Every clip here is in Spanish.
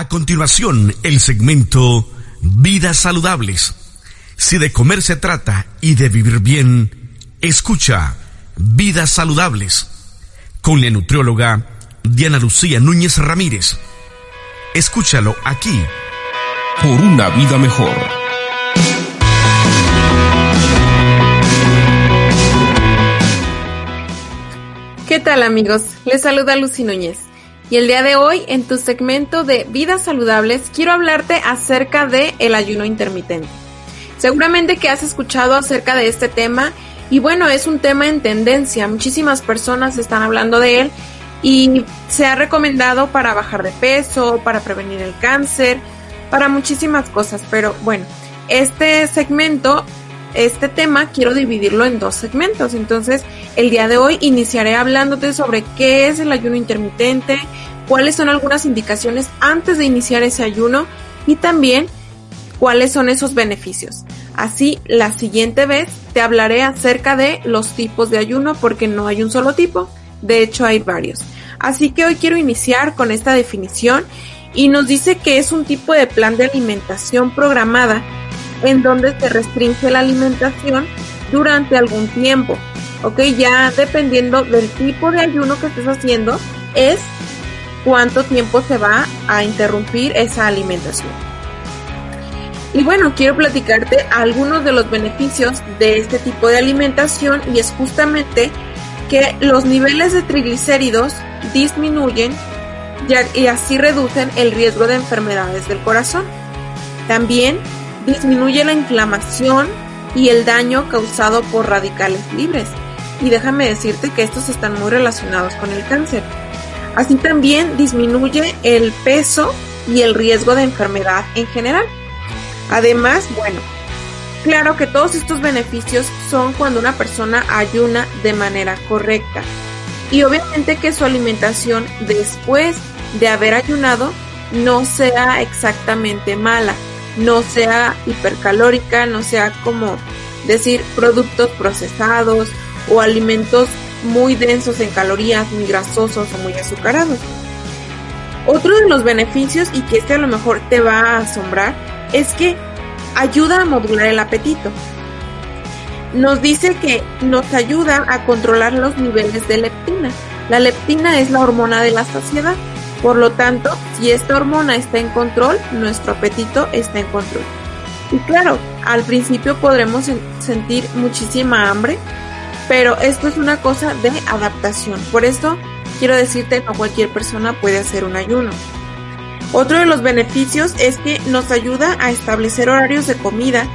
A continuación, el segmento Vidas Saludables. Si de comer se trata y de vivir bien, escucha Vidas Saludables con la nutrióloga Diana Lucía Núñez Ramírez. Escúchalo aquí. Por una vida mejor. ¿Qué tal amigos? Les saluda Lucy Núñez. Y el día de hoy, en tu segmento de Vidas Saludables, quiero hablarte acerca de el ayuno intermitente. Seguramente que has escuchado acerca de este tema y bueno, es un tema en tendencia. Muchísimas personas están hablando de él y se ha recomendado para bajar de peso, para prevenir el cáncer, para muchísimas cosas. Pero bueno, este segmento, este tema, quiero dividirlo en dos segmentos. Entonces, el día de hoy iniciaré hablándote sobre qué es el ayuno intermitente, cuáles son algunas indicaciones antes de iniciar ese ayuno y también cuáles son esos beneficios. Así, la siguiente vez te hablaré acerca de los tipos de ayuno porque no hay un solo tipo, de hecho hay varios. Así que hoy quiero iniciar con esta definición y nos dice que es un tipo de plan de alimentación programada en donde se restringe la alimentación durante algún tiempo. Ok, ya dependiendo del tipo de ayuno que estés haciendo, es cuánto tiempo se va a interrumpir esa alimentación. Y bueno, quiero platicarte algunos de los beneficios de este tipo de alimentación y es justamente que los niveles de triglicéridos disminuyen y así reducen el riesgo de enfermedades del corazón. También disminuye la inflamación y el daño causado por radicales libres. Y déjame decirte que estos están muy relacionados con el cáncer. Así también disminuye el peso y el riesgo de enfermedad en general. Además, bueno, claro que todos estos beneficios son cuando una persona ayuna de manera correcta. Y obviamente que su alimentación después de haber ayunado no sea exactamente mala, no sea hipercalórica, no sea como decir productos procesados o alimentos muy densos en calorías, muy grasosos o muy azucarados. Otro de los beneficios, y que este a lo mejor te va a asombrar, es que ayuda a modular el apetito. Nos dice que nos ayuda a controlar los niveles de leptina. La leptina es la hormona de la saciedad. Por lo tanto, si esta hormona está en control, nuestro apetito está en control. Y claro, al principio podremos sentir muchísima hambre, pero esto es una cosa de adaptación. Por esto quiero decirte, no cualquier persona puede hacer un ayuno. Otro de los beneficios es que nos ayuda a establecer horarios de comida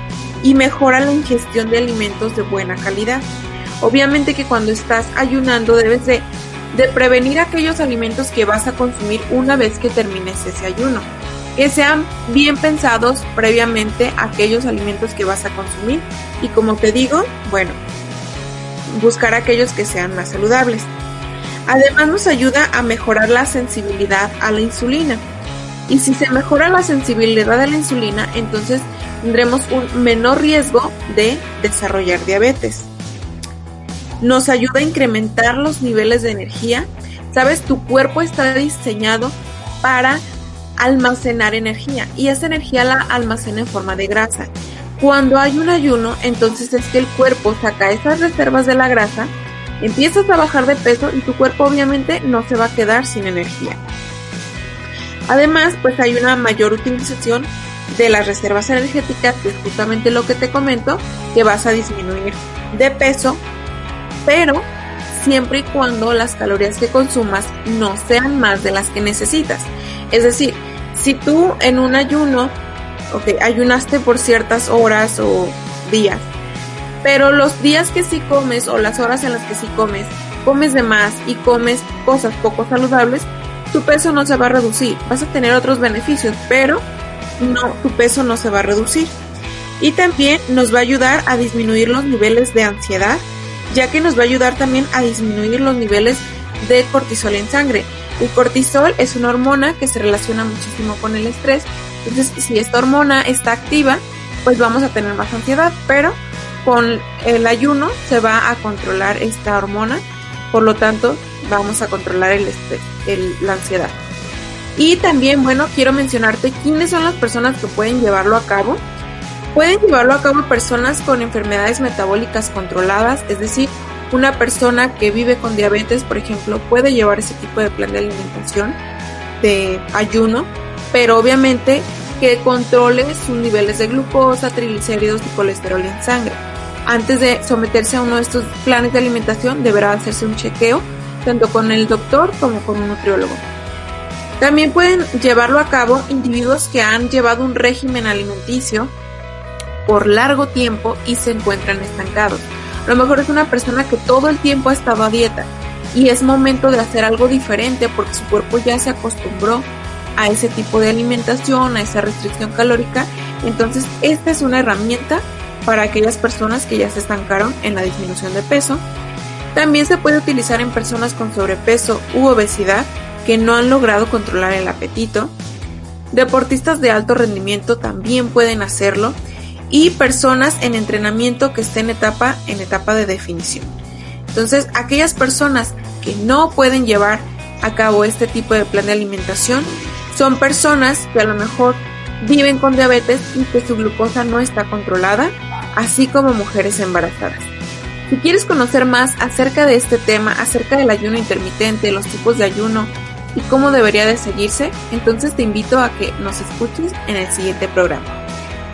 y mejora la ingestión de alimentos de buena calidad. Obviamente que cuando estás ayunando debes de, de, prevenir aquellos alimentos que vas a consumir una vez que termines ese ayuno. Que sean bien pensados previamente aquellos alimentos que vas a consumir. Y como te digo, bueno, buscar aquellos que sean más saludables. Además nos ayuda a mejorar la sensibilidad a la insulina. Y si se mejora la sensibilidad a la insulina, entonces tendremos un menor riesgo de desarrollar diabetes. Nos ayuda a incrementar los niveles de energía. Sabes, tu cuerpo está diseñado para almacenar energía y esa energía la almacena en forma de grasa. Cuando hay un ayuno, entonces es que el cuerpo saca esas reservas de la grasa, empiezas a bajar de peso y tu cuerpo obviamente no se va a quedar sin energía. Además, pues hay una mayor utilización de las reservas energéticas, que es justamente lo que te comento, que vas a disminuir de peso, pero siempre y cuando las calorías que consumas no sean más de las que necesitas. Es decir, si tú en un ayuno ok, ayunaste por ciertas horas o días, pero los días que sí comes o las horas en las que sí comes, comes de más y comes cosas poco saludables, tu peso no se va a reducir. Vas a tener otros beneficios, pero no, tu peso no se va a reducir. Y también nos va a ayudar a disminuir los niveles de ansiedad, ya que nos va a ayudar también a disminuir los niveles de cortisol en sangre. El cortisol es una hormona que se relaciona muchísimo con el estrés entonces, si esta hormona está activa, pues vamos a tener más ansiedad, pero con el ayuno se va a controlar esta hormona, por lo tanto, vamos a controlar el estrés, la ansiedad. Y también, bueno, quiero mencionarte quiénes son las personas que pueden llevarlo a cabo. Pueden llevarlo a cabo personas con enfermedades metabólicas controladas, es decir, una persona que vive con diabetes, por ejemplo, puede llevar ese tipo de plan de alimentación de ayuno, pero obviamente que controle sus niveles de glucosa, triglicéridos y colesterol en sangre. Antes de someterse a uno de estos planes de alimentación deberá hacerse un chequeo tanto con el doctor como con un nutriólogo. También pueden llevarlo a cabo individuos que han llevado un régimen alimenticio por largo tiempo y se encuentran estancados. A lo mejor es una persona que todo el tiempo ha estado a dieta y es momento de hacer algo diferente porque su cuerpo ya se acostumbró a ese tipo de alimentación, a esa restricción calórica. Entonces, esta es una herramienta para aquellas personas que ya se estancaron en la disminución de peso. También se puede utilizar en personas con sobrepeso u obesidad que no han logrado controlar el apetito. Deportistas de alto rendimiento también pueden hacerlo y personas en entrenamiento que estén en etapa en etapa de definición. Entonces, aquellas personas que no pueden llevar a cabo este tipo de plan de alimentación son personas que a lo mejor viven con diabetes y que su glucosa no está controlada, así como mujeres embarazadas. Si quieres conocer más acerca de este tema, acerca del ayuno intermitente, los tipos de ayuno y cómo debería de seguirse, entonces te invito a que nos escuches en el siguiente programa.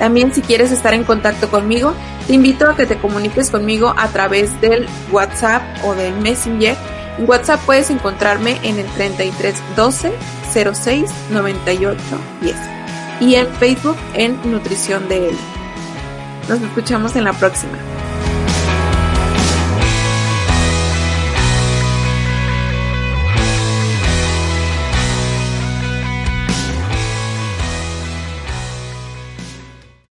También si quieres estar en contacto conmigo, te invito a que te comuniques conmigo a través del WhatsApp o del Messenger. En WhatsApp puedes encontrarme en el 33 12 06 98 10 y en Facebook en Nutrición de él. Nos escuchamos en la próxima.